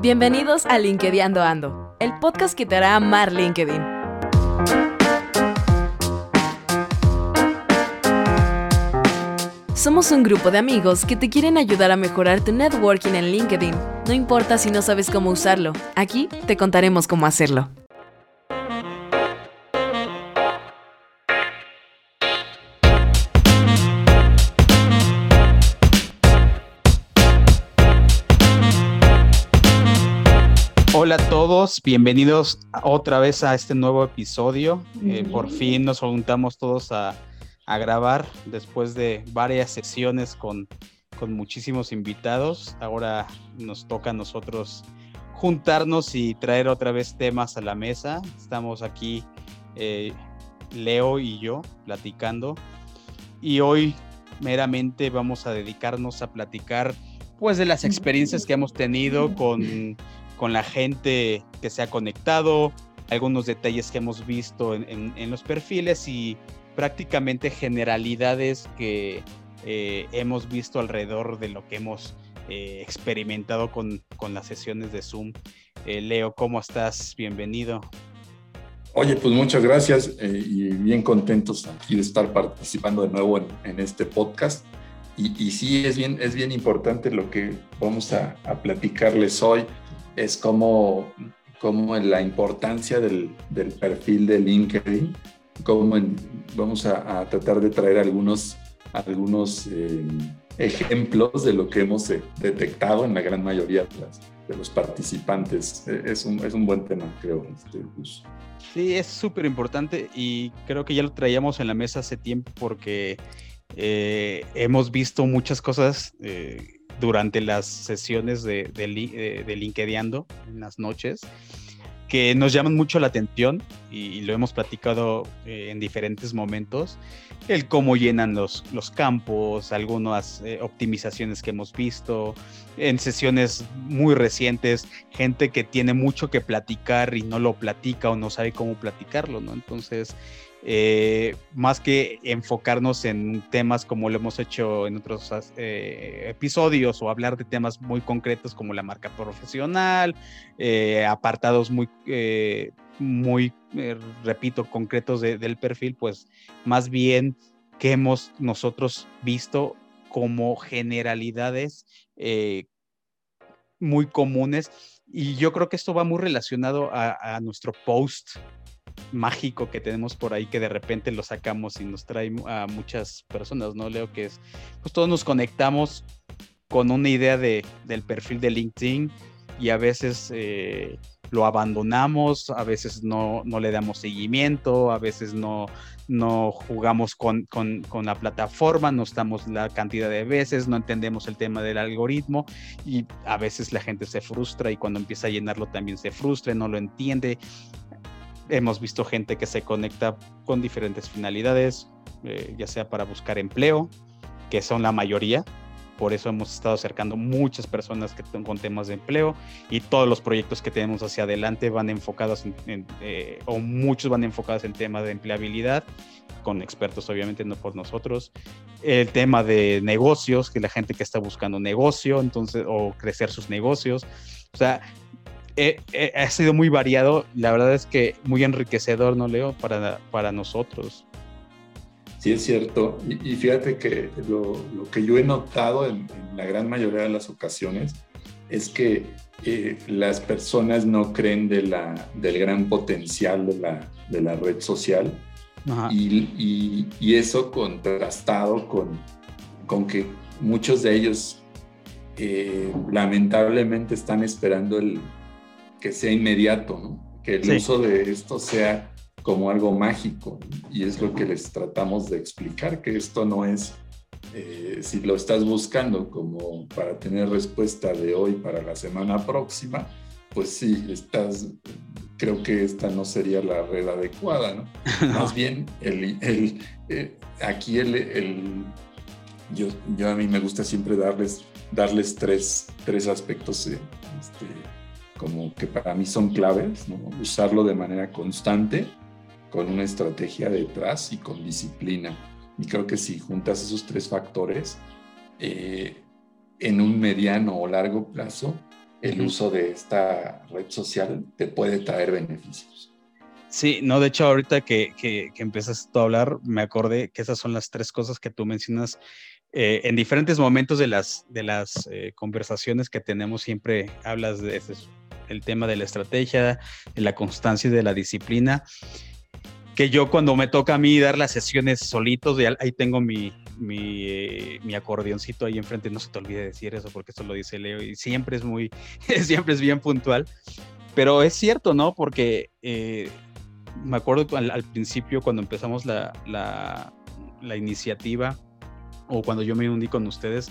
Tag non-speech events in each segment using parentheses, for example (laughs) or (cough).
Bienvenidos a LinkedIn Ando, el podcast que te hará amar LinkedIn. Somos un grupo de amigos que te quieren ayudar a mejorar tu networking en LinkedIn. No importa si no sabes cómo usarlo, aquí te contaremos cómo hacerlo. Todos, bienvenidos otra vez a este nuevo episodio. Eh, por fin nos juntamos todos a, grabar después de varias sesiones con, con, muchísimos invitados. Ahora nos toca a nosotros juntarnos y traer otra vez temas a la mesa. Estamos aquí, eh, Leo y yo, platicando. Y hoy meramente vamos a dedicarnos a platicar pues de las experiencias que hemos tenido con (laughs) con la gente que se ha conectado, algunos detalles que hemos visto en, los perfiles y prácticamente generalidades que eh, hemos visto alrededor de lo que hemos eh, experimentado con, las sesiones de Zoom. Eh, Leo, ¿cómo estás? Bienvenido. Oye, pues muchas gracias y bien contentos aquí de estar participando de nuevo en, este podcast. Y, sí, es bien, es bien importante lo que vamos a, a platicarles hoy es como, como la importancia del, del, perfil de LinkedIn, como vamos a, tratar de traer algunos, algunos eh, ejemplos de lo que hemos eh, detectado en la gran mayoría de, los participantes. E, es un, es un, buen tema, creo. Este, Sí, es súper importante y creo que ya lo traíamos en la mesa hace tiempo porque eh, hemos visto muchas cosas durante las sesiones de, de, de en las noches que nos llaman mucho la atención y, lo hemos platicado eh, en diferentes momentos, el cómo llenan los, los campos, algunas eh, optimizaciones que hemos visto, en sesiones muy recientes, gente que tiene mucho que platicar y no lo platica o no sabe cómo platicarlo, ¿no? Entonces, eh, más que enfocarnos en temas como lo hemos hecho en otros eh, episodios o hablar de temas muy concretos como la marca profesional, eh, apartados muy, muy repito, concretos del perfil, pues más bien que hemos nosotros visto como generalidades muy comunes. Y yo creo que esto va muy relacionado a, a nuestro post mágico que tenemos por ahí que de repente lo sacamos y nos trae a muchas personas, ¿no? Leo que es, pues todos nos conectamos con una idea de, del perfil de LinkedIn y a veces eh, lo abandonamos, a veces no, no, le damos seguimiento, a veces no, no jugamos con, con, con, la plataforma, no estamos la cantidad de veces, no entendemos el tema del algoritmo y a veces la gente se frustra y cuando empieza a llenarlo también se frustra, no lo entiende hemos visto gente que se conecta con diferentes finalidades, eh, ya sea para buscar empleo, que son la mayoría. Por eso hemos estado acercando muchas personas que con temas de empleo y todos los proyectos que tenemos hacia adelante van enfocados en, eh, o muchos van enfocados en temas de empleabilidad, con expertos obviamente, no por nosotros. El tema de negocios, que la gente que está buscando negocio, entonces, o crecer sus negocios. O sea, ha sido muy variado. La verdad es que muy enriquecedor, ¿no, Leo? Para, para nosotros. Sí, es cierto. Y, fíjate que lo, que yo he notado en, la gran mayoría de las ocasiones es que eh, las personas no creen de la, del gran potencial de la, de la red social. Y, y, eso contrastado con, con que muchos de ellos eh, lamentablemente están esperando el, que sea inmediato, ¿no? que el uso de esto sea como algo mágico. Y es lo que les tratamos de explicar, que esto no es, eh, si lo estás buscando como para tener respuesta de hoy para la semana próxima, pues sí, estás, creo que esta no sería la red adecuada, ¿no? (laughs) Más bien, el, el, eh, aquí el, el yo, yo, a mí me gusta siempre darles, darles tres, tres aspectos eh, este, como que para mí son claves, usarlo de manera constante, con una estrategia detrás y con disciplina. Y creo que si juntas esos tres factores, eh, en un mediano o largo plazo, el uso de esta red social te puede traer beneficios. Sí, no, de hecho ahorita que, que, empezaste a hablar, me acordé que esas son las tres cosas que tú mencionas eh, en diferentes momentos de las, de las eh, conversaciones que tenemos, siempre hablas de el tema de la estrategia, la constancia y de la disciplina. Que yo cuando me toca a mí dar las sesiones solitos, ahí tengo mi, mi, eh, acordeoncito ahí enfrente, no se te olvide decir eso porque esto lo dice Leo y siempre es muy, (laughs) siempre es bien puntual. Pero es cierto, ¿no? Porque me acuerdo al, al, principio cuando empezamos la, la, la iniciativa, o cuando yo me uní con ustedes,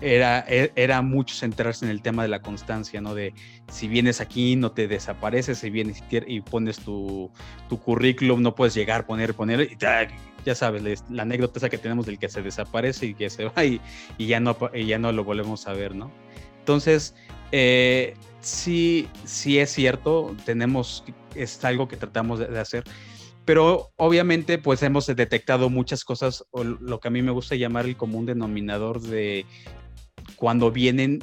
era, e, era mucho centrarse en el tema de la constancia, ¿no? De si vienes aquí, no te desapareces, si vienes y pones tu, currículum, no puedes llegar, poner, poner, y ya sabes, la anécdota esa que tenemos del que se desaparece y que se va y, ya, no, ya no lo volvemos a ver, ¿no? Entonces, eh, sí, sí es cierto, tenemos, es algo que tratamos de hacer, pero obviamente pues hemos detectado muchas cosas, o lo que a mí me gusta llamar el común denominador de cuando vienen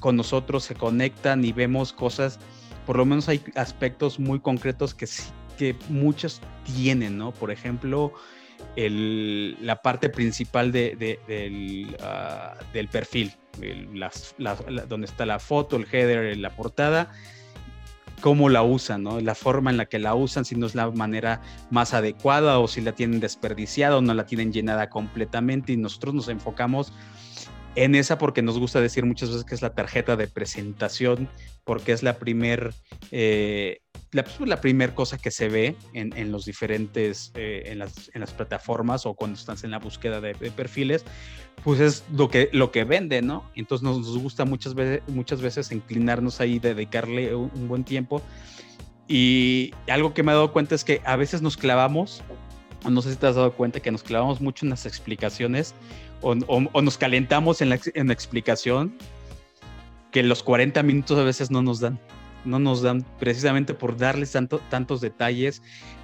con nosotros, se conectan y vemos cosas, por lo menos hay aspectos muy concretos que, que muchos tienen, ¿no? Por ejemplo, la parte principal del, ah, del, perfil, donde está la foto, el header, la portada, cómo la usan, ¿no? La forma en la que la usan, si no es la manera más adecuada o si la tienen desperdiciada o no la tienen llenada completamente y nosotros nos enfocamos en esa porque nos gusta decir muchas veces que es la tarjeta de presentación, porque es la primer, eh, la, pues, la cosa que se ve en, los diferentes, eh, en, las, en, las, plataformas o cuando estás en la búsqueda de, perfiles, pues es lo que, lo que vende, ¿no? Entonces nos, gusta muchas veces, muchas veces inclinarnos ahí, dedicarle un, buen tiempo. Y algo que me he dado cuenta es que a veces nos clavamos, no sé si te has dado cuenta que nos clavamos mucho en las explicaciones o, nos calentamos en la, explicación que los 40 minutos a veces no nos dan. No nos dan precisamente por darles tanto, tantos detalles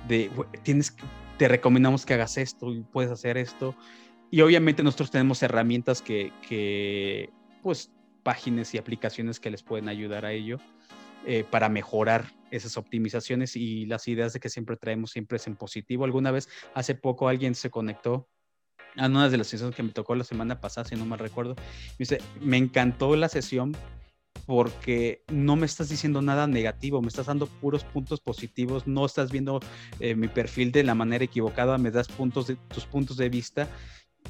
de tienes te recomendamos que hagas esto y puedes hacer esto. Y obviamente nosotros tenemos herramientas que, que pues, páginas y aplicaciones que les pueden ayudar a ello eh, para mejorar esas optimizaciones y las ideas de que siempre traemos siempre es en positivo. Alguna vez, hace poco alguien se conectó a una de las sesiones que me tocó la semana pasada, si no mal recuerdo. Me dice, me encantó la sesión porque no me estás diciendo nada negativo, me estás dando puros puntos positivos, no estás viendo eh, mi perfil de la manera equivocada, me das puntos de, tus puntos de vista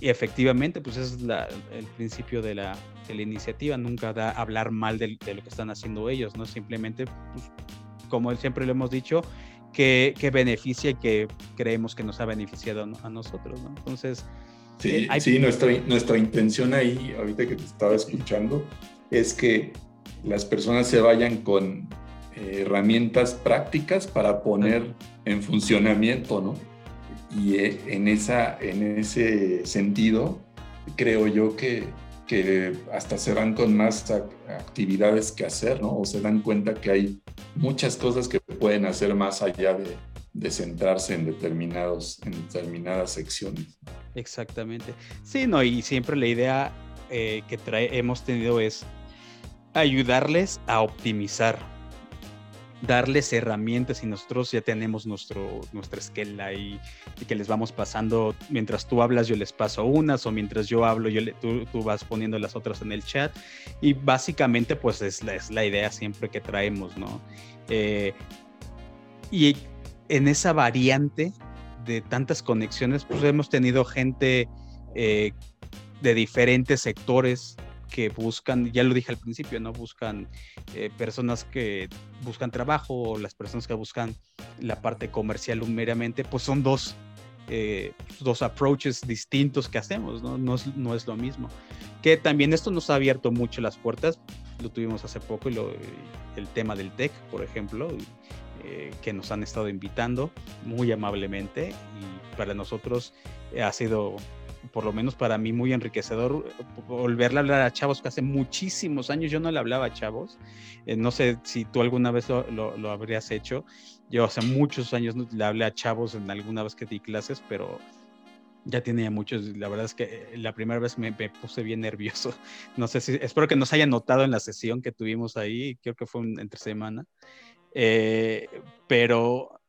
y efectivamente, pues ese es el principio de la, de la, iniciativa, nunca da hablar mal de, lo que están haciendo ellos, ¿no? Simplemente, pues, como siempre lo hemos dicho, que, que, beneficia y que creemos que nos ha beneficiado a nosotros, ¿no? Entonces, Sí, eh, sí nuestra, nuestra intención ahí, ahorita que te estaba escuchando, es que las personas se vayan con eh, herramientas prácticas para poner en funcionamiento, ¿no? Y eh, en, esa, en ese sentido, creo yo que, que hasta se van con más actividades que hacer, ¿no? O se dan cuenta que hay muchas cosas que pueden hacer más allá de, de centrarse en, determinados, en determinadas secciones. Exactamente. Sí, no, y siempre la idea eh, que trae, hemos tenido es ayudarles a optimizar, darles herramientas y nosotros ya tenemos nuestro, nuestra esquela y, que les vamos pasando, mientras tú hablas yo les paso unas o mientras yo hablo yo tú, tú, vas poniendo las otras en el chat y básicamente pues es la, es la idea siempre que traemos, ¿no? Eh, y en esa variante de tantas conexiones, pues hemos tenido gente eh, de diferentes sectores que buscan, ya lo dije al principio, ¿no? Buscan eh, personas que buscan trabajo o las personas que buscan la parte comercial meramente, pues son dos, eh, dos approaches distintos que hacemos, ¿no? No es, no es, lo mismo. Que también esto nos ha abierto mucho las puertas, lo tuvimos hace poco, y lo, el tema del tech, por ejemplo, eh, que nos han estado invitando muy amablemente y para nosotros ha sido, por lo menos para mí, muy enriquecedor volverle a hablar a chavos que hace muchísimos años yo no le hablaba a chavos. Eh, no sé si tú alguna vez lo, lo, habrías hecho. Yo hace muchos años le hablé a chavos en alguna vez que di clases, pero Ya tenía muchos, la verdad es que eh, la primera vez me, puse bien nervioso. (laughs) No sé si, espero que nos hayan notado en la sesión que tuvimos ahí, creo que fue entre semana. Eh, pero,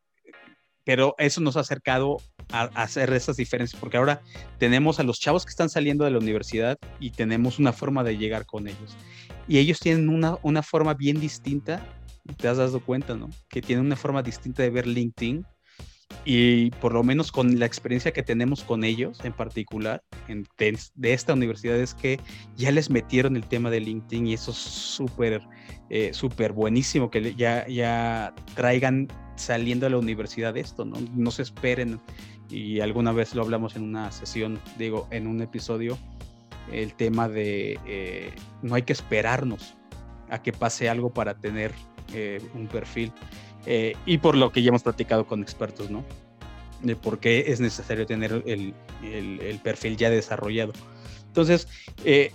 pero eso nos ha acercado a, hacer esas diferencias, porque ahora tenemos a los chavos que están saliendo de la universidad y tenemos una forma de llegar con ellos. Y ellos tienen una, una forma bien distinta, te has dado cuenta, ¿no? Que tienen una forma distinta de ver LinkedIn y por lo menos con la experiencia que tenemos con ellos en particular de, esta universidad es que ya les metieron el tema de LinkedIn y eso es súper eh, súper buenísimo que ya, ya traigan saliendo de la universidad esto, ¿no? no se esperen y alguna vez lo hablamos en una sesión, digo, en un episodio, el tema de eh, no hay que esperarnos a que pase algo para tener eh, un perfil. Eh, y por lo que ya hemos platicado con expertos, ¿no? De por qué es necesario tener el, perfil ya desarrollado. Entonces, eh,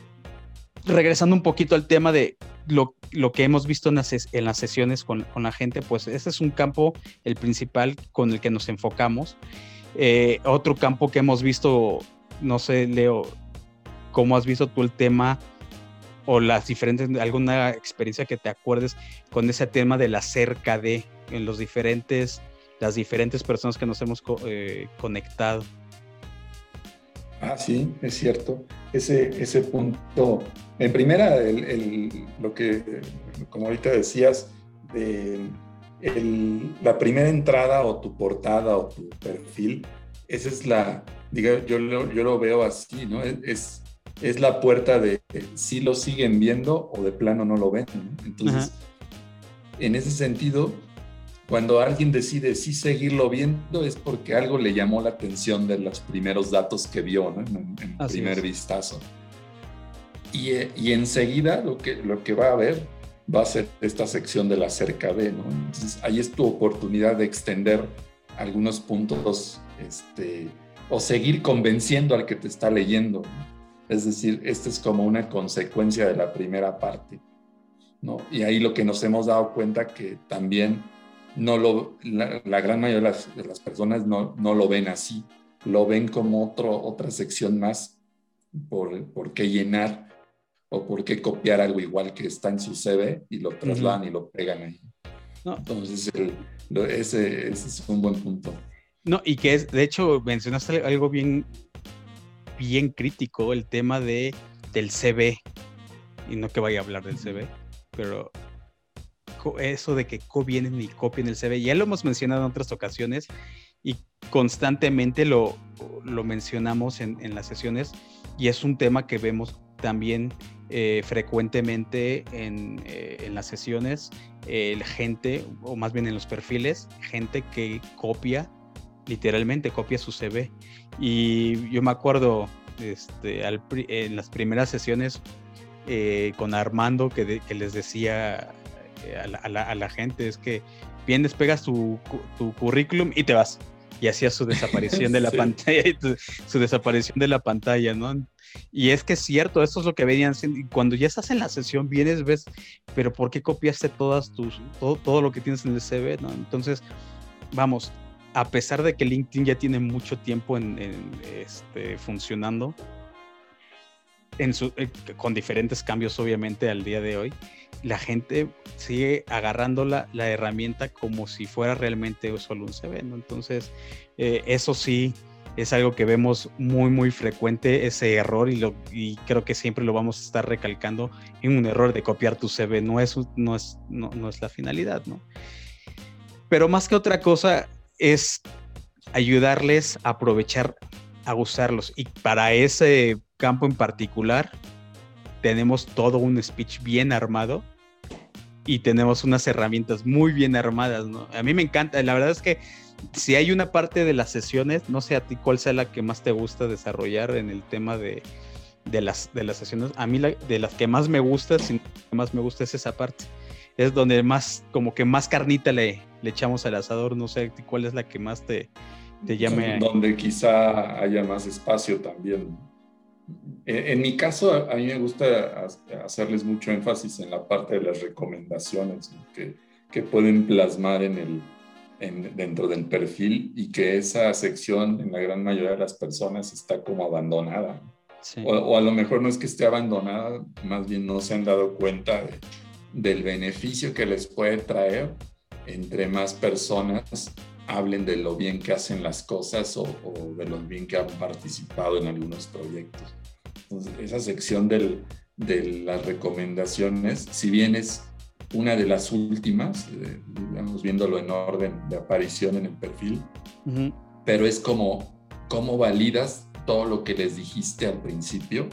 regresando un poquito al tema de lo, lo que hemos visto en las, en las sesiones con, con, la gente, pues ese es un campo, el principal con el que nos enfocamos. Eh, otro campo que hemos visto, no sé, Leo, ¿cómo has visto tú el tema o las diferentes, alguna experiencia que te acuerdes con ese tema de la cerca de en los diferentes, las diferentes personas que nos hemos eh, conectado. Ah, sí, es cierto. Ese, ese punto, en primera, lo que, como ahorita decías, de la primera entrada o tu portada o tu perfil, esa es la, diga, yo, lo, yo lo veo así, ¿no? Es, es la puerta de si lo siguen viendo o de plano no lo ven. Entonces, en ese sentido, cuando alguien decide sí seguirlo viendo es porque algo le llamó la atención de los primeros datos que vio en, en primer vistazo. Y, y, enseguida lo que, lo que va a ver va a ser esta sección de la cerca B. ¿no? Entonces ahí es tu oportunidad de extender algunos puntos este, o seguir convenciendo al que te está leyendo. Es decir, esta es como una consecuencia de la primera parte. ¿no? Y ahí lo que nos hemos dado cuenta que también no lo, la, gran mayoría de las, personas no, no, lo ven así, lo ven como otro, otra sección más por, por qué llenar o por qué copiar algo igual que está en su CV y lo trasladan y lo pegan ahí. No. Entonces, ese, ese, es un buen punto. No, y que es, de hecho, mencionaste algo bien, bien crítico, el tema de, del CV. Y no que vaya a hablar del CV, pero eso de que vienen y copien el CV. Ya lo hemos mencionado en otras ocasiones y constantemente lo, lo mencionamos en, en, las sesiones y es un tema que vemos también eh, frecuentemente en, eh, en, las sesiones, el gente, o más bien en los perfiles, gente que copia, literalmente copia su CV. Y yo me acuerdo este, en las primeras sesiones eh, con Armando que, que les decía eh, a la, gente es que bien despegas tu, tu, currículum y te vas. Y hacías su desaparición de la (laughs) pantalla, su desaparición de la pantalla, ¿no? Y es que es cierto, eso es lo que venían Y cuando ya estás en la sesión, vienes, ves, pero ¿por qué copiaste todas tus, todo, todo lo que tienes en el CV, ¿no? Entonces, vamos, a pesar de que LinkedIn ya tiene mucho tiempo en, este, funcionando, en su, eh, con diferentes cambios obviamente al día de hoy, la gente sigue agarrando la, herramienta como si fuera realmente solo un CV, ¿no? Entonces, eh, eso sí es algo que vemos muy, muy frecuente, ese error, y, lo, y creo que siempre lo vamos a estar recalcando en un error de copiar tu CV, no es, no es, no, no es la finalidad, ¿no? Pero más que otra cosa es ayudarles a aprovechar, a usarlos, y para ese campo en particular, tenemos todo un speech bien armado y tenemos unas herramientas muy bien armadas, ¿no? A mí me encanta, la verdad es que si hay una parte de las sesiones, no sé a ti cuál sea la que más te gusta desarrollar en el tema de, de las, de las sesiones, a mí de las que más me gusta, sin que más me gusta es esa parte. Es donde más, como que más carnita le, le echamos al asador, no sé cuál es la que más te, te llame. Donde quizá haya más espacio también. En, mi caso, a mí me gusta hacerles mucho énfasis en la parte de las recomendaciones que, que, pueden plasmar en el, dentro del perfil y que esa sección en la gran mayoría de las personas está como abandonada. O, a lo mejor no es que esté abandonada, más bien no se han dado cuenta del beneficio que les puede traer entre más personas hablen de lo bien que hacen las cosas o, de lo bien que han participado en algunos proyectos. Entonces, esa sección del, de las recomendaciones, si bien es una de las últimas, eh, digamos, viéndolo en orden de aparición en el perfil, pero es como cómo validas todo lo que les dijiste al principio.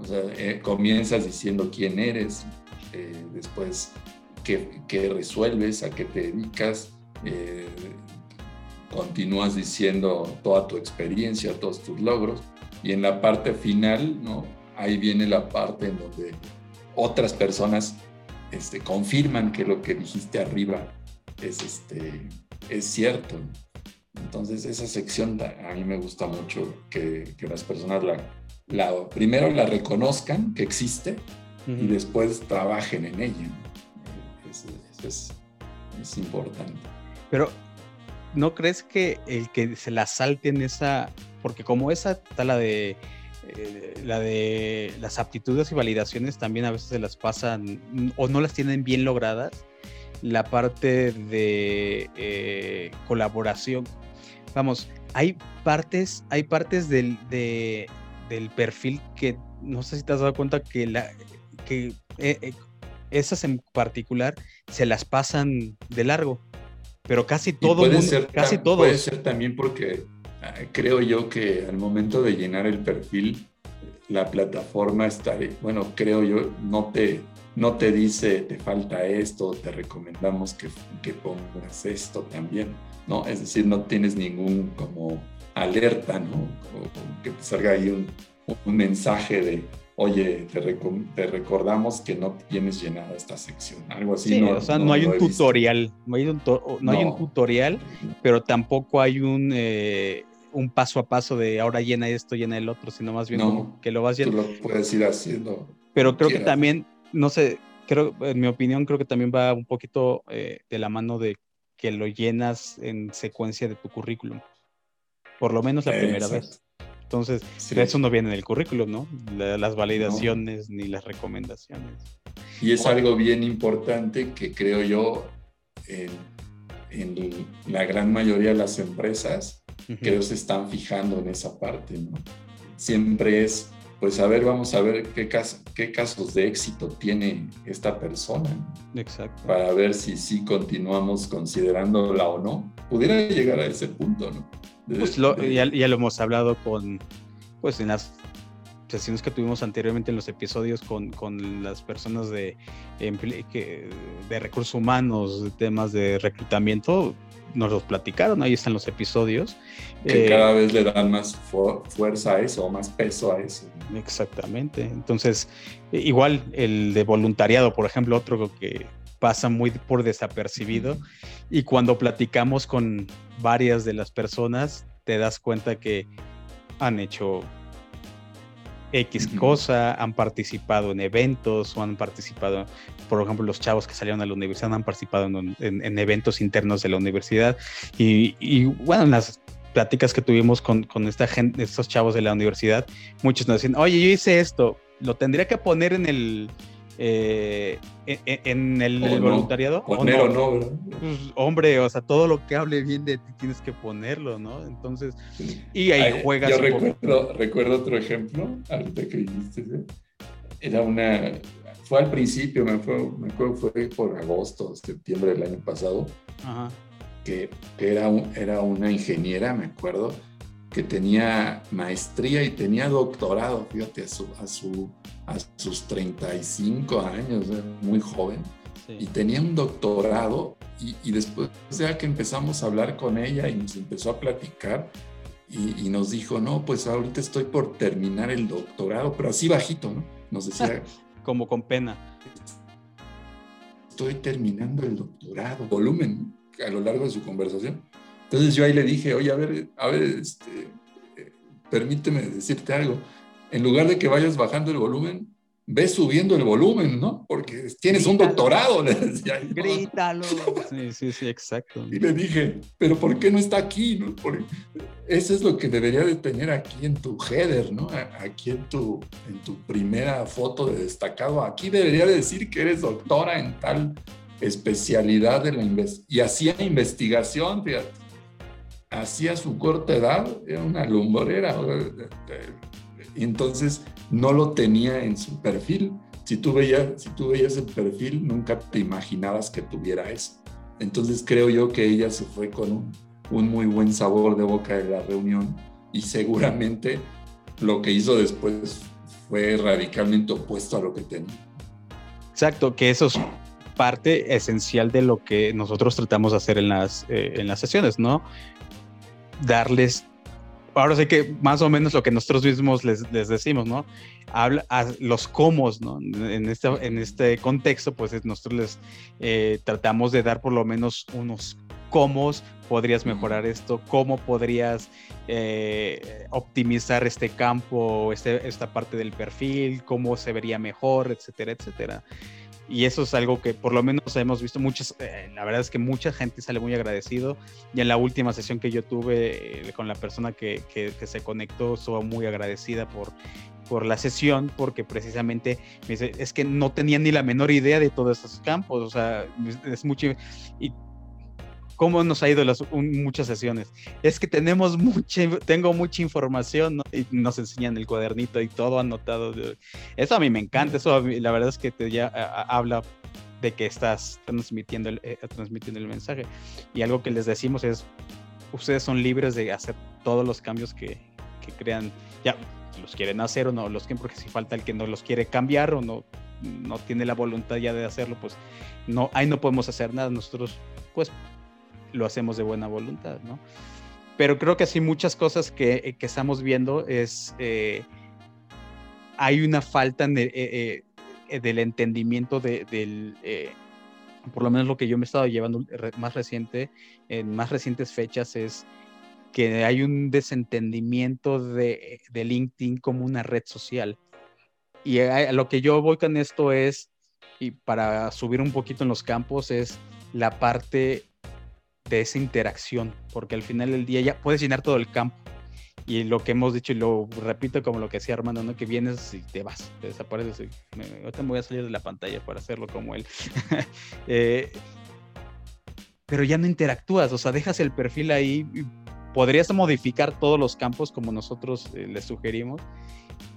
O sea, eh, comienzas diciendo quién eres, eh, después qué, qué, resuelves, a qué te dedicas, continúas diciendo toda tu experiencia, todos tus logros, y en la parte final, ¿no? Ahí viene la parte en donde otras personas este, confirman que lo que dijiste arriba es, este, es cierto. Entonces esa sección a mí me gusta mucho que, que las personas la, la, primero la reconozcan que existe y después trabajen en ella. Eso, es, es, importante. Pero ¿no crees que el que se la salten esa, porque como esa está la de eh, la de las aptitudes y validaciones también a veces se las pasan o no las tienen bien logradas. La parte de eh, colaboración. Vamos, hay partes, hay partes del, del perfil que no sé si te has dado cuenta que, la, que eh, esas en particular se las pasan de largo. Pero casi todo, casi todos. Puede ser también porque creo yo que al momento de llenar el perfil, la plataforma está, bueno, creo yo, no te, no te dice te falta esto, te recomendamos que, que pongas esto también, ¿no? Es decir, no tienes ningún como alerta, ¿no? O, que te salga ahí un, un mensaje de, oye, te, te, recordamos que no tienes llenada esta sección, algo así. no, o sea, no, hay un tutorial, no hay un, no, hay un tutorial, pero tampoco hay un, eh, un paso a paso de ahora llena esto, llena el otro, sino más bien como que lo vas llenando. Tú lo puedes ir haciendo. Pero creo que también, no sé, creo, en mi opinión, creo que también va un poquito eh, de la mano de que lo llenas en secuencia de tu currículum. Por lo menos la primera vez. Entonces, eso no viene en el currículum, ¿no? las validaciones ni las recomendaciones. Y es algo bien importante que creo yo en, en la gran mayoría de las empresas creo se están fijando en esa parte, ¿no? Siempre es, pues a ver, vamos a ver qué, qué casos de éxito tiene esta persona. Exacto. Para ver si sí continuamos considerándola o no. Pudiera llegar a ese punto, ¿no? Pues ya, lo hemos hablado con, pues en las sesiones que tuvimos anteriormente en los episodios con, con las personas de, de recursos humanos, de temas de reclutamiento, nos los platicaron, ahí están los episodios. Que eh, cada vez le dan más fuerza a eso, más peso a eso. Exactamente. Entonces, igual el de voluntariado, por ejemplo, otro que pasa muy por desapercibido. Y cuando platicamos con varias de las personas, te das cuenta que han hecho X cosa, han participado en eventos o han participado, por ejemplo, los chavos que salieron a la universidad han participado en, eventos internos de la universidad. Y, bueno, en las pláticas que tuvimos con, con, esta gente, estos chavos de la universidad, muchos nos decían, oye, yo hice esto, lo tendría que poner en el, eh, en, el, voluntariado. Poner o no, pues, hombre, o sea, todo lo que hable bien de ti tienes que ponerlo, ¿no? Entonces, y ahí juegas. Yo recuerdo, recuerdo, otro ejemplo, ahorita que dijiste, era una, fue al principio, me, fue, me acuerdo fue por agosto, septiembre del año pasado, Que, que, era, era una ingeniera, me acuerdo, que tenía maestría y tenía doctorado, fíjate, a, su, a, su, a sus 35 años, muy joven, y tenía un doctorado y, después ya que empezamos a hablar con ella y nos empezó a platicar y, nos dijo, no, pues ahorita estoy por terminar el doctorado, pero así bajito, ¿no? Nos decía... (laughs) Como con pena. Estoy terminando el doctorado, volumen, a lo largo de su conversación entonces yo ahí le dije, oye, a ver, a ver, este, permíteme decirte algo. En lugar de que vayas bajando el volumen, ve subiendo el volumen, ¿no? Porque tienes un doctorado, (laughs) le decía. Grítalo. (laughs) Sí, sí, sí, exacto. Y le dije, pero ¿por qué no está aquí? No? eso es lo que debería de tener aquí en tu header, ¿no? Aquí en tu, en tu primera foto de destacado. Aquí debería decir que eres doctora en tal especialidad de la investigación. Y hacía investigación, fíjate. Hacía su corta edad, era una lumbrera. Entonces no lo tenía en su perfil. Si tú veías, si tú veías el perfil, nunca te imaginabas que tuviera eso. Entonces creo yo que ella se fue con un, un muy buen sabor de boca de la reunión y seguramente lo que hizo después fue radicalmente opuesto a lo que tenía. Exacto, que eso es parte esencial de lo que nosotros tratamos de hacer en las, eh, en las sesiones, ¿no? Darles ahora sé que más o menos lo que nosotros mismos les, les decimos, ¿no? Habla a los cómo, ¿no? En este, en este contexto, pues nosotros les eh, tratamos de dar por lo menos unos cómo podrías mejorar esto, cómo podrías eh, optimizar este campo, este, esta parte del perfil, cómo se vería mejor, etcétera, etcétera. Y eso es algo que por lo menos hemos visto muchas, eh, la verdad es que mucha gente sale muy agradecido. Y en la última sesión que yo tuve eh, con la persona que, que, se conectó, estuvo muy agradecida por, por la sesión, porque precisamente me dice, es que no tenía ni la menor idea de todos esos campos, o sea, es mucho, y cómo nos ha ido las muchas sesiones. Es que tenemos mucha, tengo mucha información y nos enseñan el cuadernito y todo anotado. Eso a mí me encanta, eso la verdad es que te ya habla de que estás transmitiendo el, eh, transmitiendo el mensaje. Y algo que les decimos es, ustedes son libres de hacer todos los cambios que, que crean, ya los quieren hacer o no los quieren, porque si falta el que no los quiere cambiar o no, no tiene la voluntad ya de hacerlo, pues no, ahí no podemos hacer nada. Nosotros, pues lo hacemos de buena voluntad, ¿no? Pero creo que sí muchas cosas que, eh, que estamos viendo es, eh, hay una falta eh, del entendimiento de, del, por lo menos lo que yo me he estado llevando más reciente, en más recientes fechas es que hay un desentendimiento de, de LinkedIn como una red social. Y a, lo que yo voy con esto es, y para subir un poquito en los campos, es la parte de esa interacción, porque al final del día ya puedes llenar todo el campo. Y lo que hemos dicho, y lo repito como lo que decía Armando, ¿no? que vienes y te vas, te desapareces. Me, ahorita me voy a salir de la pantalla para hacerlo como él. (laughs) Eh, pero ya no interactúas, o sea, dejas el perfil ahí. Podrías modificar todos los campos como nosotros eh, les sugerimos,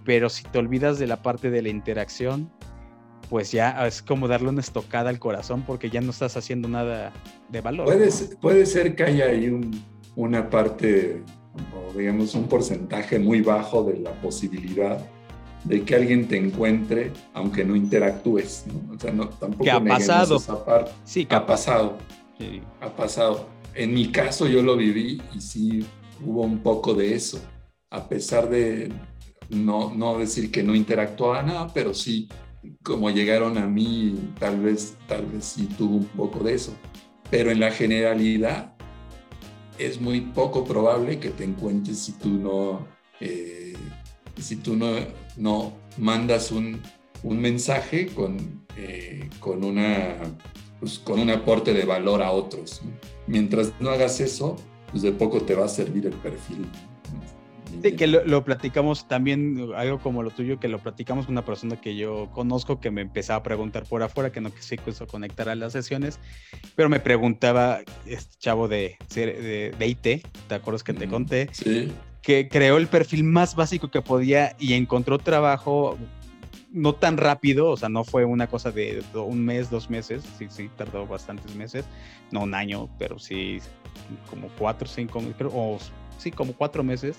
pero si te olvidas de la parte de la interacción, pues ya es como darle una estocada al corazón porque ya no estás haciendo nada de valor. Puede, puede ser que haya ahí una parte, o digamos un porcentaje muy bajo de la posibilidad de que alguien te encuentre aunque no interactúes. ¿no? O sea, no, tampoco que ha pasado. Sí, que ha pasado. Sí. Ha pasado. En mi caso yo lo viví y sí hubo un poco de eso. A pesar de no, no decir que no interactuaba nada, pero sí como llegaron a mí, tal vez, tal vez sí tuvo un poco de eso. Pero en la generalidad es muy poco probable que te encuentres si tú no, eh, si tú no, no mandas un, un mensaje con, eh, con, una, pues, con un aporte de valor a otros. Mientras no hagas eso, pues de poco te va a servir el perfil. Sí, que lo, platicamos también, algo como lo tuyo, que lo platicamos con una persona que yo conozco que me empezaba a preguntar por afuera, que no se quiso conectar a las sesiones, pero me preguntaba, este chavo de, de, de IT, ¿te acuerdas que te conté? Sí. Que creó el perfil más básico que podía y encontró trabajo no tan rápido, o sea, no fue una cosa de un mes, dos meses, sí, sí, tardó bastantes meses, no un año, pero sí como cuatro, cinco, o sí, como cuatro meses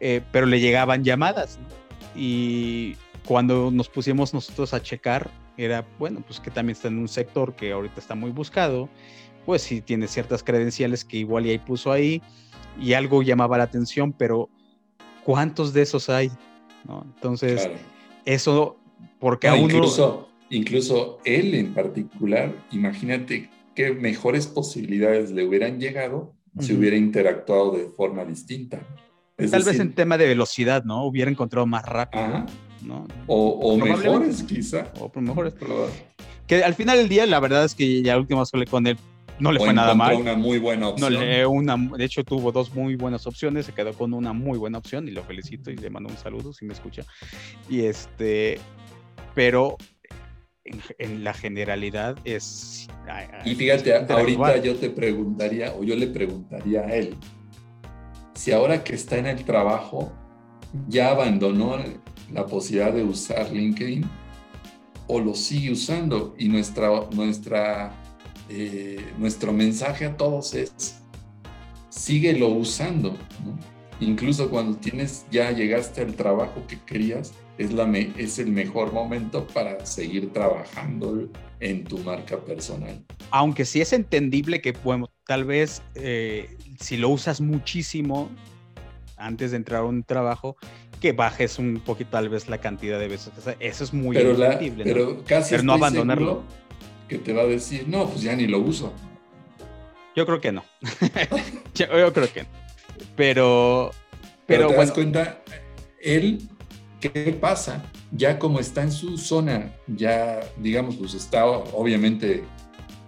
eh, pero le llegaban llamadas. Y cuando nos pusimos nosotros a checar, era, bueno, pues que también está en un sector que ahorita está muy buscado, pues sí tiene ciertas credenciales que igual y ahí puso ahí, y algo llamaba la atención, pero ¿cuántos de esos hay? Entonces, eso, porque a Incluso, incluso él en particular, imagínate qué mejores posibilidades le hubieran llegado si hubiera interactuado de forma distinta. Tal vez en tema de velocidad, ¿no? Hubiera encontrado más rápido. ¿no? O, mejores, quizá. O mejores. Que al final del día, la verdad es que ya última vez con él no le fue nada mal. una muy buena opción. una, de hecho, tuvo dos muy buenas opciones, se quedó con una muy buena opción y lo felicito y le mando un saludo si me escucha. Y este, pero en, la generalidad es... Y fíjate, ahorita yo te preguntaría, o yo le preguntaría a él, si ahora que está en el trabajo ya abandonó la posibilidad de usar LinkedIn o lo sigue usando y nuestra, eh, nuestro mensaje a todos es, síguelo usando, Incluso cuando tienes, ya llegaste al trabajo que querías, es, la es el mejor momento para seguir trabajando en tu marca personal. Aunque sí es entendible que, bueno, tal vez eh, si lo usas muchísimo antes de entrar a un trabajo, que bajes un poquito tal vez la cantidad de veces. Eso es muy pero pero casi pero no abandonarlo que te va a decir, no, pues ya ni lo uso. Yo creo que no. (laughs) yo, creo que no. Pero, pero, te das cuenta, él, ¿qué pasa? Ya como está en su zona, ya, digamos, pues está, obviamente,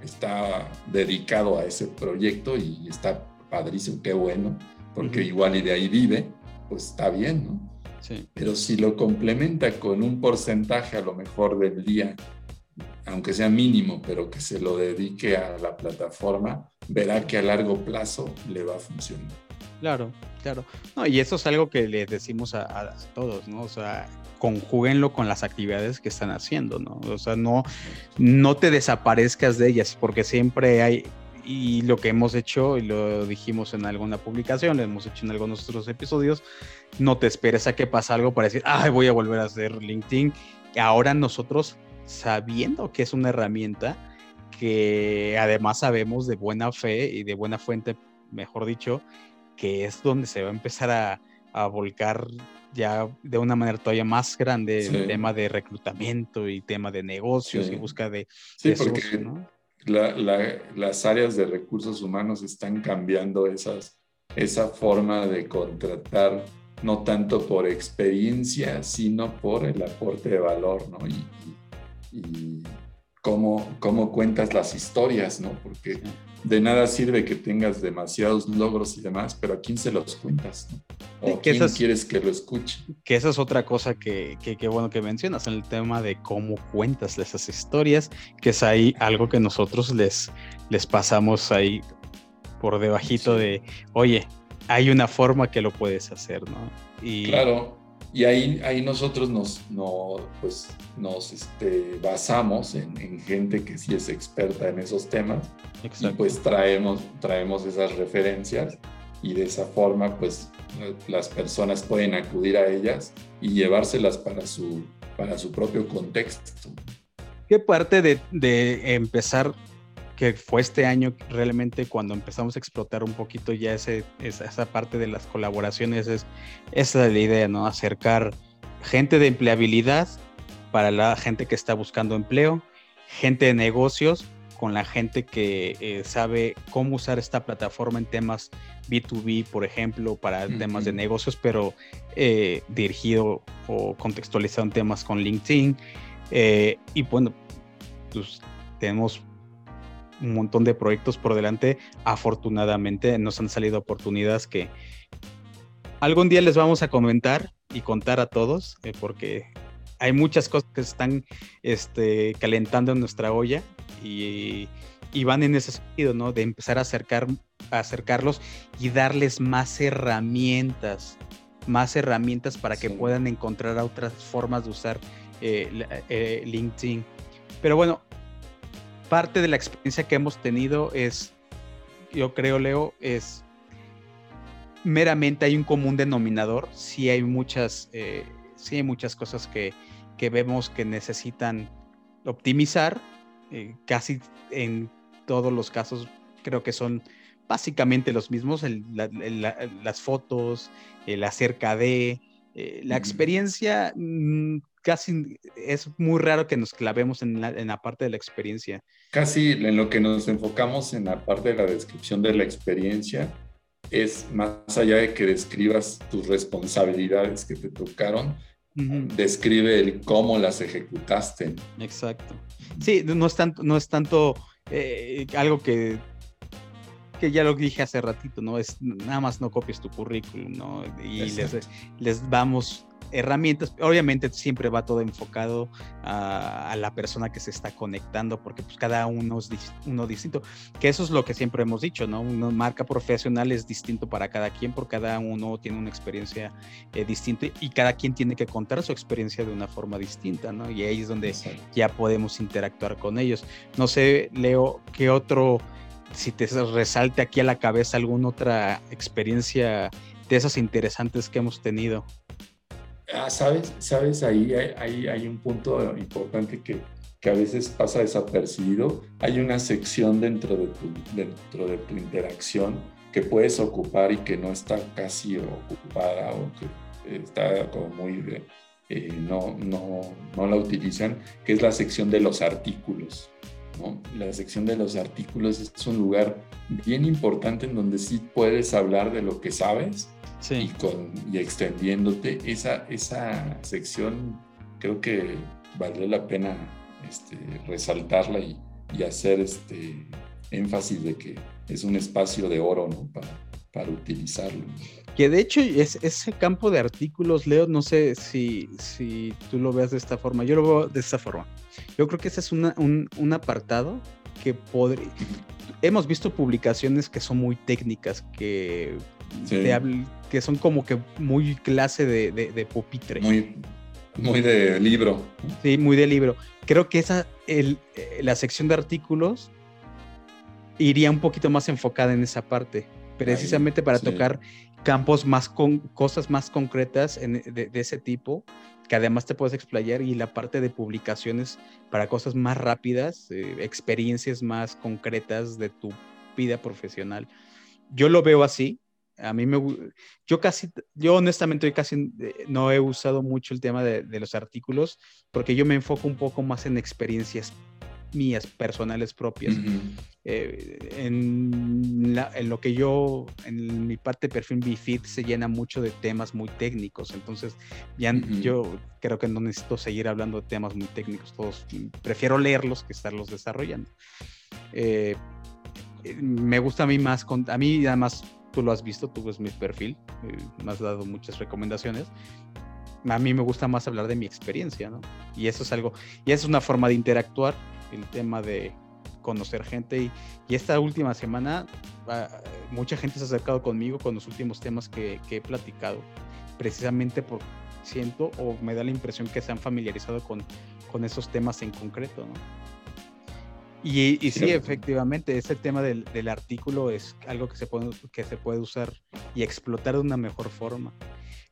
está dedicado a ese proyecto y está padrísimo, qué bueno, porque igual y de ahí vive, pues está bien, ¿no? Sí. Pero si lo complementa con un porcentaje a lo mejor del día aunque sea mínimo, pero que se lo dedique a la plataforma, verá que a largo plazo le va a funcionar. Claro, claro. No, y eso es algo que les decimos a, todos, ¿no? O sea, conjúguenlo con las actividades que están haciendo, ¿no? O sea, no, no te desaparezcas de ellas, porque siempre hay, y lo que hemos hecho, y lo dijimos en alguna publicación, lo hemos hecho en algunos otros episodios, no te esperes a que pase algo para decir, ay, voy a volver a hacer LinkedIn. Ahora nosotros sabiendo que es una herramienta que además sabemos de buena fe y de buena fuente, mejor dicho, que es donde se va a empezar a, volcar ya de una manera todavía más grande el tema de reclutamiento y tema de negocios y busca de... Sí, porque las áreas de recursos humanos están cambiando esas, esa forma de contratar no tanto por experiencia, sino por el aporte de valor, ¿no? Y, y cómo, cómo cuentas las historias, ¿no? Porque de nada sirve que tengas demasiados logros y demás, pero a quién se los cuentas, ¿no? ¿O quién quieres que lo escuche? Que esa es otra cosa que, que, bueno que mencionas, en el tema de cómo cuentas esas historias, que es ahí algo que nosotros les, les pasamos ahí por debajito de, oye, hay una forma que lo puedes hacer, ¿no? Y, claro, y ahí, ahí nosotros nos, no, pues, nos este, basamos en, en, gente que sí es experta en esos temas y pues traemos, traemos esas referencias y de esa forma pues las personas pueden acudir a ellas y llevárselas para su, para su propio contexto. ¿Qué parte de, de empezar que fue este año realmente cuando empezamos a explotar un poquito ya ese, esa, parte de las colaboraciones, es, esa es la idea, ¿no? Acercar gente de empleabilidad para la gente que está buscando empleo, gente de negocios con la gente que eh, sabe cómo usar esta plataforma en temas B2B, por ejemplo, para temas de negocios, pero eh, dirigido o contextualizado en temas con LinkedIn. Eh, y bueno, pues tenemos un montón de proyectos por delante. Afortunadamente nos han salido oportunidades que algún día les vamos a comentar y contar a todos, eh, porque hay muchas cosas que están este, calentando en nuestra olla y, van en ese sentido, ¿no? De empezar a, acercar, a acercarlos y darles más herramientas, más herramientas para que puedan encontrar otras formas de usar eh, eh, LinkedIn. Pero bueno, parte de la experiencia que hemos tenido es, yo creo, Leo, es meramente hay un común denominador. Sí hay muchas, eh, hay muchas cosas que, vemos que necesitan optimizar. Eh, casi en todos los casos creo que son básicamente los mismos, las fotos, el acerca de, eh, la experiencia mm, casi es muy raro que nos clavemos en la, parte de la experiencia. Casi en lo que nos enfocamos en la parte de la descripción de la experiencia es más allá de que describas tus responsabilidades que te tocaron, describe el cómo las ejecutaste. Exacto. Sí, no es tanto, no es tanto eh, algo que que ya lo dije hace ratito, ¿no? Es nada más no copies tu currículum, ¿no? Y les, les, vamos herramientas, obviamente siempre va todo enfocado a, la persona que se está conectando, porque pues cada uno es uno distinto, que eso es lo que siempre hemos dicho, ¿no? Una marca profesional es distinto para cada quien, porque cada uno tiene una experiencia eh, distinta y cada quien tiene que contar su experiencia de una forma distinta, ¿no? Y ahí es donde ya podemos interactuar con ellos. No sé, Leo, ¿qué otro, si te resalte aquí a la cabeza alguna otra experiencia de esas interesantes que hemos tenido? Ah, sabes, sabes, ahí hay, un punto importante que, que, a veces pasa desapercibido. Hay una sección dentro de, tu, dentro de tu interacción que puedes ocupar y que no está casi ocupada o que está como muy... Eh, no, no, no la utilizan, que es la sección de los artículos. ¿No? La sección de los artículos es un lugar bien importante en donde sí puedes hablar de lo que sabes y, con, y extendiéndote. Esa, esa sección creo que vale la pena este, resaltarla y, y, hacer este énfasis de que es un espacio de oro ¿no? para, para utilizarlo. Que de hecho es, ese campo de artículos, Leo, no sé si, si tú lo veas de esta forma, yo lo veo de esta forma. Yo creo que ese es una, un, un apartado que podría... Hemos visto publicaciones que son muy técnicas, que que son como que muy clase de, de, pupitre. Muy, muy de libro. Sí, muy de libro. Creo que esa, el, eh, la sección de artículos iría un poquito más enfocada en esa parte, precisamente para tocar campos más con cosas más concretas de, ese tipo, que además te puedes explayar y la parte de publicaciones para cosas más rápidas, eh, experiencias más concretas de tu vida profesional. Yo lo veo así, a mí me yo casi yo honestamente hoy casi eh, no he usado mucho el tema de, los artículos porque yo me enfoco un poco más en experiencias mías personales propias. Eh, en, lo que yo en mi parte de perfil BFIT se llena mucho de temas muy técnicos. Entonces ya yo creo que no necesito seguir hablando de temas muy técnicos todos prefiero leerlos que estarlos desarrollando. Eh, me gusta a mí más a mí además tú lo has visto, tú ves mi perfil, eh, me has dado muchas recomendaciones. A mí me gusta más hablar de mi experiencia, ¿no? Y eso es algo, y es una forma de interactuar, el tema de conocer gente. Y, y esta última semana, ah, mucha gente se ha acercado conmigo con los últimos temas que, que he platicado, precisamente por siento o me da la impresión que se han familiarizado con, con esos temas en concreto, ¿no? Y, sí, efectivamente, ese tema del, artículo es algo que se, puede, que se puede usar y explotar de una mejor forma.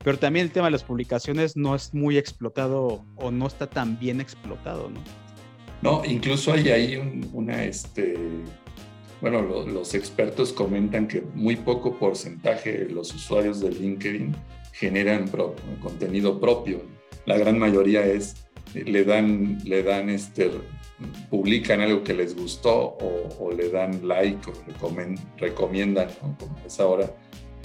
Pero también el tema de las publicaciones no es muy explotado o no está tan bien explotado, ¿no? No, incluso hay ahí una, este, bueno, los expertos comentan que muy poco porcentaje de los usuarios de LinkedIn generan contenido propio. La gran mayoría es, le dan, le dan este, publican algo que les gustó o, le dan like o recomiendan, como es ahora,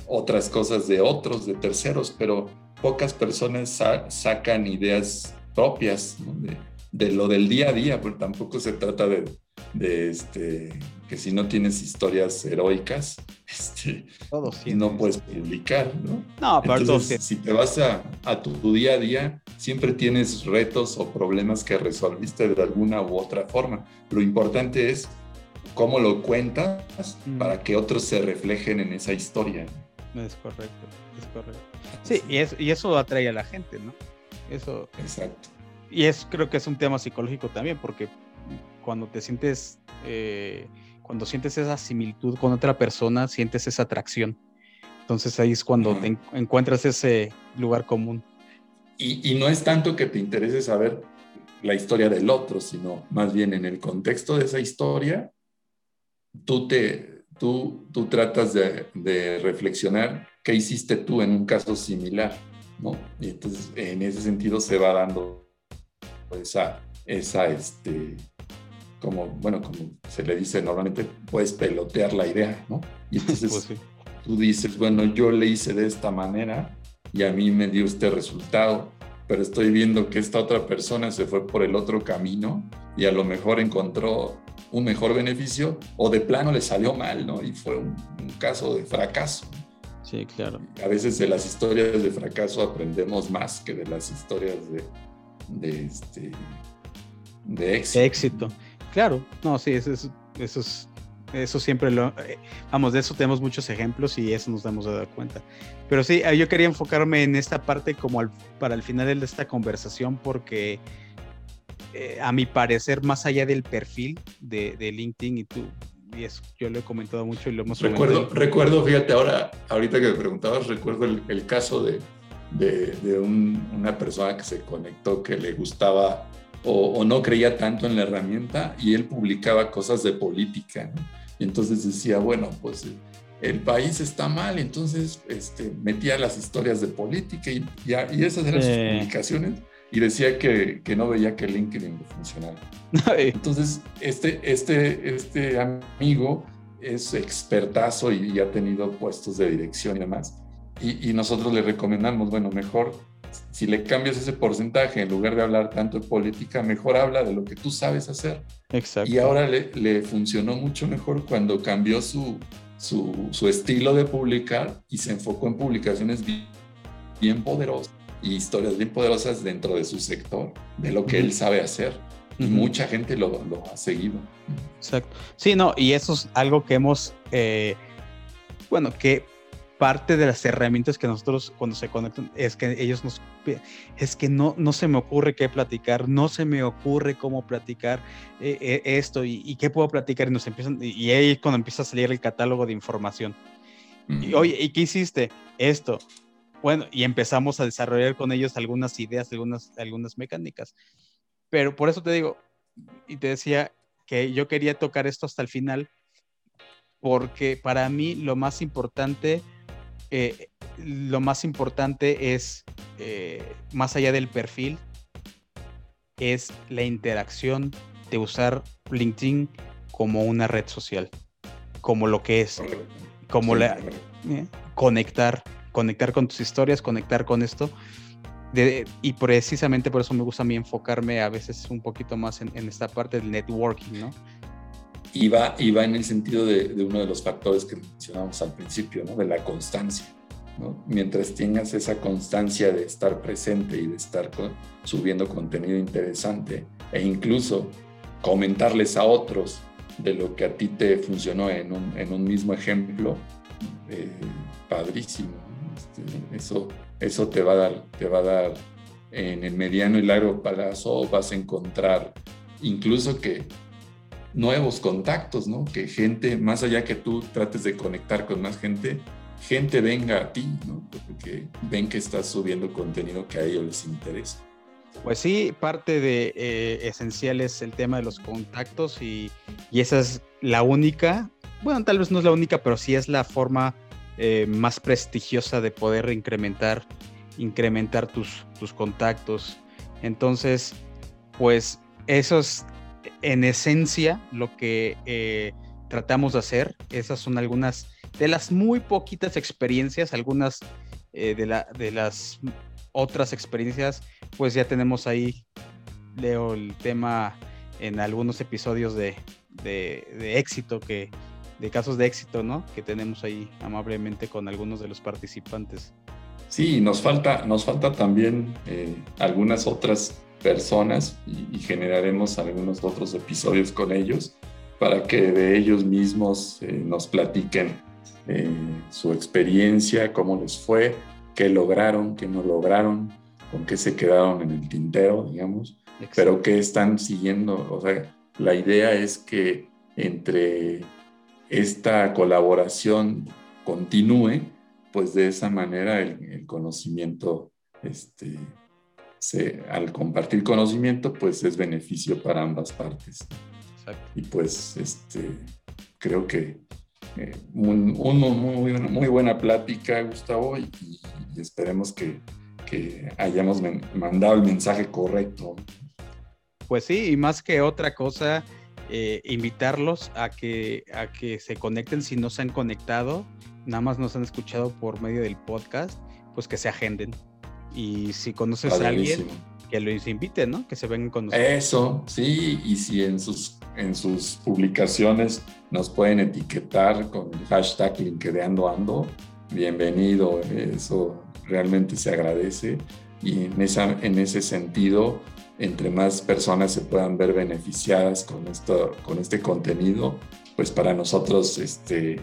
otras cosas de otros, de terceros, pero pocas personas sacan ideas propias de, lo del día a día, pero tampoco se trata de, de este, que si no tienes historias heroicas, (laughs) este, no puedes publicar, ¿no? No, pero si te vas a, a, tu día a día, siempre tienes retos o problemas que resolviste de alguna u otra forma. Lo importante es cómo lo cuentas mm. para que otros se reflejen en esa historia. Es correcto, es correcto. Sí, y, es, y eso atrae a la gente, ¿no? Eso. Exacto. Y es, creo que es un tema psicológico también, porque cuando te sientes eh, cuando sientes esa similitud con otra persona, sientes esa atracción. Entonces ahí es cuando te encuentras ese lugar común. Y, no es tanto que te interese saber la historia del otro, sino más bien en el contexto de esa historia, tú, te, tú, tú tratas de, de reflexionar qué hiciste tú en un caso similar, ¿no? Y entonces en ese sentido se va dando esa, esa, este, como, bueno, como se le dice normalmente, puedes pelotear la idea, ¿no? Y entonces pues tú dices, bueno, yo le hice de esta manera y a mí me dio este resultado. pero estoy viendo que esta otra persona se fue por el otro camino y a lo mejor encontró un mejor beneficio o de plano le salió mal, ¿no? Y fue un, caso de fracaso. Sí, claro. A veces de las historias de fracaso aprendemos más que de las historias de, de, este, de éxito. éxito. Claro, no, sí, eso es, eso es eso siempre lo, eh, vamos, de eso tenemos muchos ejemplos y eso nos damos de cuenta. Pero sí, yo quería enfocarme en esta parte como para el final de esta conversación porque eh, a mi parecer, más allá del perfil de, LinkedIn y tú, y eso yo lo he comentado mucho y lo hemos Recuerdo, recuerdo fíjate, ahora, ahorita que me preguntabas, recuerdo el, caso de, de, una persona que se conectó que le gustaba o, o, no creía tanto en la herramienta y él publicaba cosas de política. ¿no? Y entonces decía, bueno, pues el país está mal, entonces este, metía las historias de política y, y esas eran sus publicaciones y decía que, que, no veía que LinkedIn funcionara. (laughs) Entonces, este, este, este amigo es expertazo y, ha tenido puestos de dirección y demás. Y, y, nosotros le recomendamos, bueno, mejor si le cambias ese porcentaje, en lugar de hablar tanto de política, mejor habla de lo que tú sabes hacer. Exacto. Y ahora le, le funcionó mucho mejor cuando cambió su, su, su, estilo de publicar y se enfocó en publicaciones bien, poderosas y historias bien poderosas dentro de su sector, de lo que él sabe hacer. Y mucha gente lo, lo, ha seguido. Exacto. Sí, no, y eso es algo que hemos, eh, bueno, que parte de las herramientas que nosotros cuando se conectan es que ellos nos es que no, no se me ocurre qué platicar, no se me ocurre cómo platicar eh, eh, esto y, qué puedo platicar y nos empiezan y, ahí cuando empieza a salir el catálogo de información. Y oye, ¿y qué hiciste? Esto. Bueno, y empezamos a desarrollar con ellos algunas ideas, algunas, algunas mecánicas. Pero por eso te digo, y te decía que yo quería tocar esto hasta el final, porque para mí lo más importante eh, lo más importante es, eh, más allá del perfil, es la interacción de usar LinkedIn como una red social, como lo que es, como la, eh, conectar, conectar con tus historias, conectar con esto. y precisamente por eso me gusta a mí enfocarme a veces un poquito más en, esta parte del networking, ¿no? y va, y va en el sentido de, uno de los factores que mencionamos al principio, ¿no? de la constancia. ¿no? Mientras tengas esa constancia de estar presente y de estar subiendo contenido interesante e incluso comentarles a otros de lo que a ti te funcionó en un, en un mismo ejemplo, eh, padrísimo. Este, eso, eso te va a dar, te va a dar en el mediano y largo plazo vas a encontrar incluso que nuevos contactos, ¿no? Que gente, más allá que tú trates de conectar con más gente, gente venga a ti, ¿no? Porque ven que estás subiendo contenido que a ellos les interesa. Pues sí, parte de eh, esencial es el tema de los contactos y, esa es la única, bueno, tal vez no es la única, pero sí es la forma eh, más prestigiosa de poder incrementar, incrementar tus, tus contactos. Entonces, pues eso es en esencia lo que eh, tratamos de hacer. Esas son algunas de las muy poquitas experiencias, algunas eh, de, la, de las otras experiencias, pues ya tenemos ahí, leo el tema en algunos episodios de, de, éxito, que, de casos de éxito, ¿no? Que tenemos ahí amablemente con algunos de los participantes. Sí, nos falta, nos falta también eh, algunas otras personas y, generaremos algunos otros episodios con ellos para que de ellos mismos eh, nos platiquen eh, su experiencia, cómo les fue, qué lograron, qué no lograron, con qué se quedaron en el tintero, digamos, pero qué están siguiendo. O sea, la idea es que entre esta colaboración continúe, pues de esa manera el, conocimiento, este, se, al compartir conocimiento, pues es beneficio para ambas partes. Y pues este, creo que eh, un, muy, buena plática, Gustavo, y, esperemos que, hayamos mandado el mensaje correcto. Pues sí, y más que otra cosa, eh, invitarlos a que, a que se conecten si no se han conectado, nada más nos han escuchado por medio del podcast, pues que se agenden. Y si conoces a alguien, que lo invite, ¿no? Que se vengan con nosotros. Eso, sí, y si en sus, en sus publicaciones nos pueden etiquetar con el hashtag LinkedInando bienvenido, eso realmente se agradece y en, esa, en ese sentido, entre más personas se puedan ver beneficiadas con, esto, con este contenido, pues para nosotros este,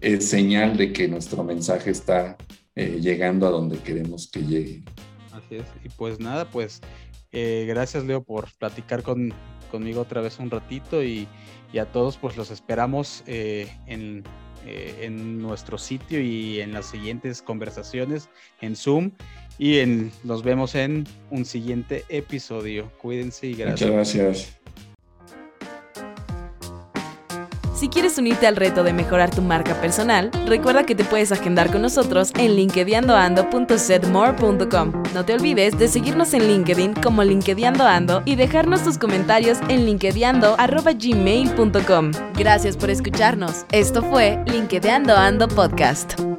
es señal de que nuestro mensaje está eh, llegando a donde queremos que llegue. Así es. Y pues nada, pues eh, gracias Leo por platicar con, conmigo otra vez un ratito y, y a todos pues los esperamos eh, en, en, nuestro sitio y en las siguientes conversaciones en Zoom y en, nos vemos en un siguiente episodio. Cuídense y gracias. Muchas gracias. Si quieres unirte al reto de mejorar tu marca personal, recuerda que te puedes agendar con nosotros en linkedinando.setmore.com. No te olvides de seguirnos en LinkedIn como LinkedInando y dejarnos tus comentarios en linkedinando.gmail.com. Gracias por escucharnos. Esto fue LinkedInando Ando Podcast.